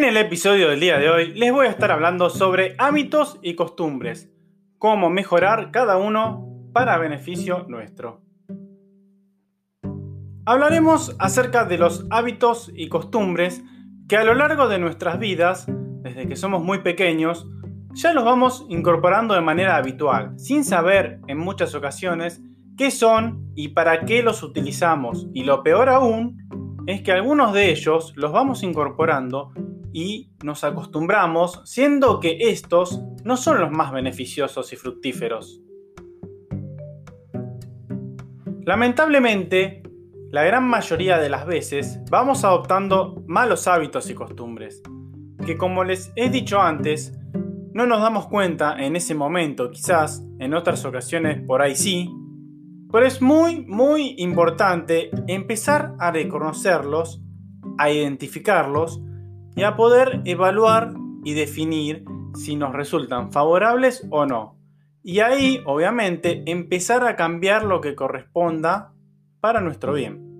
En el episodio del día de hoy les voy a estar hablando sobre hábitos y costumbres, cómo mejorar cada uno para beneficio nuestro. Hablaremos acerca de los hábitos y costumbres que a lo largo de nuestras vidas, desde que somos muy pequeños, ya los vamos incorporando de manera habitual, sin saber en muchas ocasiones qué son y para qué los utilizamos. Y lo peor aún es que algunos de ellos los vamos incorporando y nos acostumbramos, siendo que estos no son los más beneficiosos y fructíferos. Lamentablemente, la gran mayoría de las veces vamos adoptando malos hábitos y costumbres, que como les he dicho antes, no nos damos cuenta en ese momento, quizás en otras ocasiones por ahí sí, pero es muy, muy importante empezar a reconocerlos, a identificarlos y a poder evaluar y definir si nos resultan favorables o no. Y ahí, obviamente, empezar a cambiar lo que corresponda para nuestro bien.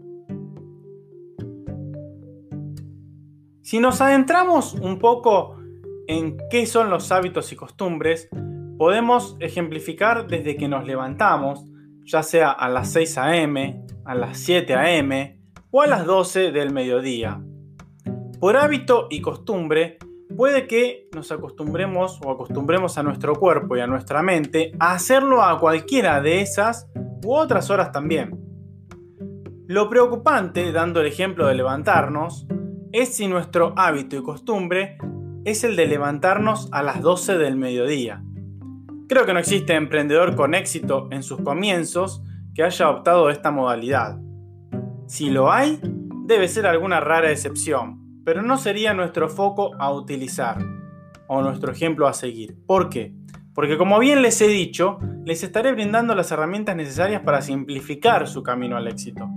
Si nos adentramos un poco en qué son los hábitos y costumbres, podemos ejemplificar desde que nos levantamos, ya sea a las 6 a.m., a las 7 a.m. o a las 12 del mediodía. Por hábito y costumbre, puede que nos acostumbremos o acostumbremos a nuestro cuerpo y a nuestra mente a hacerlo a cualquiera de esas u otras horas también. Lo preocupante, dando el ejemplo de levantarnos, es si nuestro hábito y costumbre es el de levantarnos a las 12 del mediodía. Creo que no existe emprendedor con éxito en sus comienzos que haya optado esta modalidad. Si lo hay, debe ser alguna rara excepción, pero no sería nuestro foco a utilizar o nuestro ejemplo a seguir. ¿Por qué? Porque como bien les he dicho, les estaré brindando las herramientas necesarias para simplificar su camino al éxito.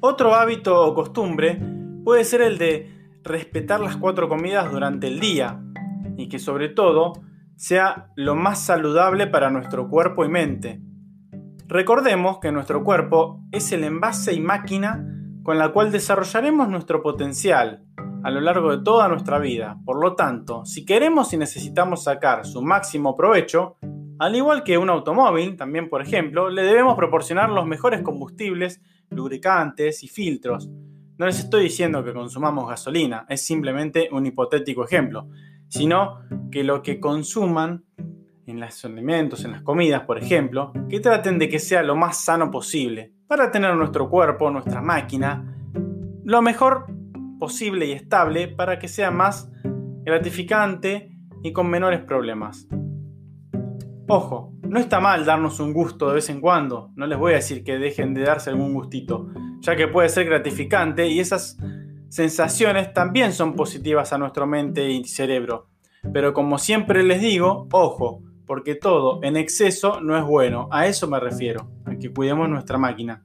Otro hábito o costumbre puede ser el de respetar las cuatro comidas durante el día y que sobre todo sea lo más saludable para nuestro cuerpo y mente. Recordemos que nuestro cuerpo es el envase y máquina con la cual desarrollaremos nuestro potencial a lo largo de toda nuestra vida. Por lo tanto, si queremos y necesitamos sacar su máximo provecho, al igual que un automóvil, también por ejemplo, le debemos proporcionar los mejores combustibles, lubricantes y filtros. No les estoy diciendo que consumamos gasolina, es simplemente un hipotético ejemplo, sino que lo que consuman en los alimentos, en las comidas, por ejemplo, que traten de que sea lo más sano posible, para tener nuestro cuerpo, nuestra máquina, lo mejor posible y estable para que sea más gratificante y con menores problemas. Ojo, no está mal darnos un gusto de vez en cuando, no les voy a decir que dejen de darse algún gustito, ya que puede ser gratificante y esas sensaciones también son positivas a nuestra mente y cerebro. Pero como siempre les digo, ojo, porque todo en exceso no es bueno, a eso me refiero, a que cuidemos nuestra máquina.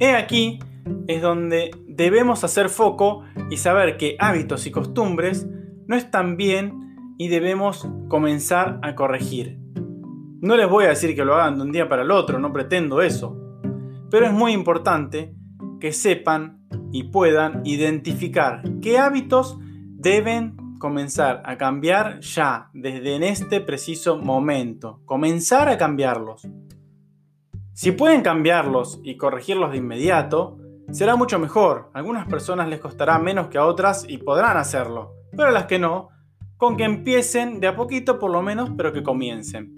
He aquí es donde debemos hacer foco y saber que hábitos y costumbres no están bien y debemos comenzar a corregir. No les voy a decir que lo hagan de un día para el otro, no pretendo eso. Pero es muy importante que sepan y puedan identificar qué hábitos deben comenzar a cambiar ya, desde en este preciso momento. Comenzar a cambiarlos. Si pueden cambiarlos y corregirlos de inmediato, será mucho mejor. A algunas personas les costará menos que a otras y podrán hacerlo, pero a las que no, con que empiecen de a poquito por lo menos, pero que comiencen.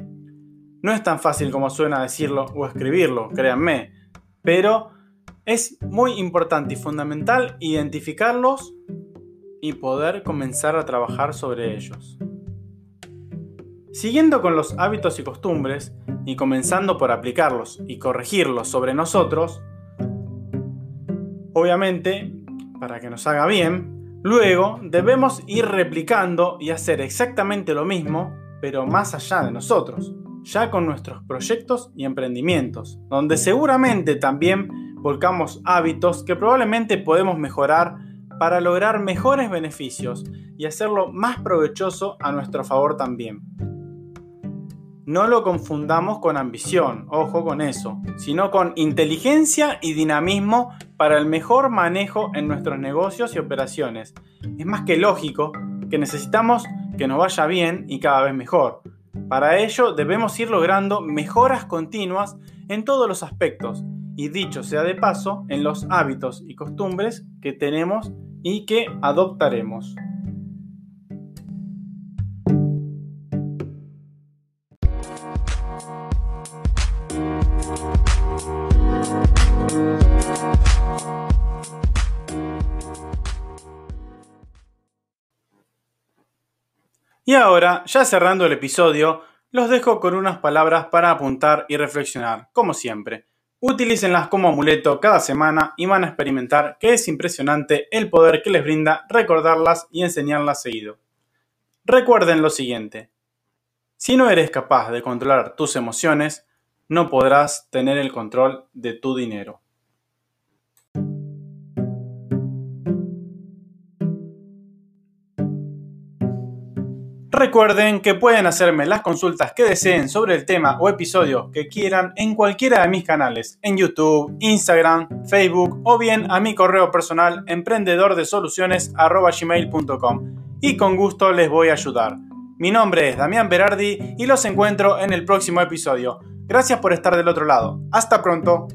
No es tan fácil como suena decirlo o escribirlo, créanme, pero es muy importante y fundamental identificarlos y poder comenzar a trabajar sobre ellos. Siguiendo con los hábitos y costumbres, y comenzando por aplicarlos y corregirlos sobre nosotros, Obviamente, para que nos haga bien, luego debemos ir replicando y hacer exactamente lo mismo, pero más allá de nosotros, ya con nuestros proyectos y emprendimientos, donde seguramente también volcamos hábitos que probablemente podemos mejorar para lograr mejores beneficios y hacerlo más provechoso a nuestro favor también. No lo confundamos con ambición, ojo con eso, sino con inteligencia y dinamismo para el mejor manejo en nuestros negocios y operaciones. Es más que lógico que necesitamos que nos vaya bien y cada vez mejor. Para ello debemos ir logrando mejoras continuas en todos los aspectos y dicho sea de paso en los hábitos y costumbres que tenemos y que adoptaremos. Y ahora, ya cerrando el episodio, los dejo con unas palabras para apuntar y reflexionar, como siempre. Utilícenlas como amuleto cada semana y van a experimentar que es impresionante el poder que les brinda recordarlas y enseñarlas seguido. Recuerden lo siguiente. Si no eres capaz de controlar tus emociones, no podrás tener el control de tu dinero. Recuerden que pueden hacerme las consultas que deseen sobre el tema o episodio que quieran en cualquiera de mis canales, en YouTube, Instagram, Facebook o bien a mi correo personal emprendedordesoluciones.gmail.com y con gusto les voy a ayudar. Mi nombre es Damián Berardi y los encuentro en el próximo episodio. Gracias por estar del otro lado. Hasta pronto.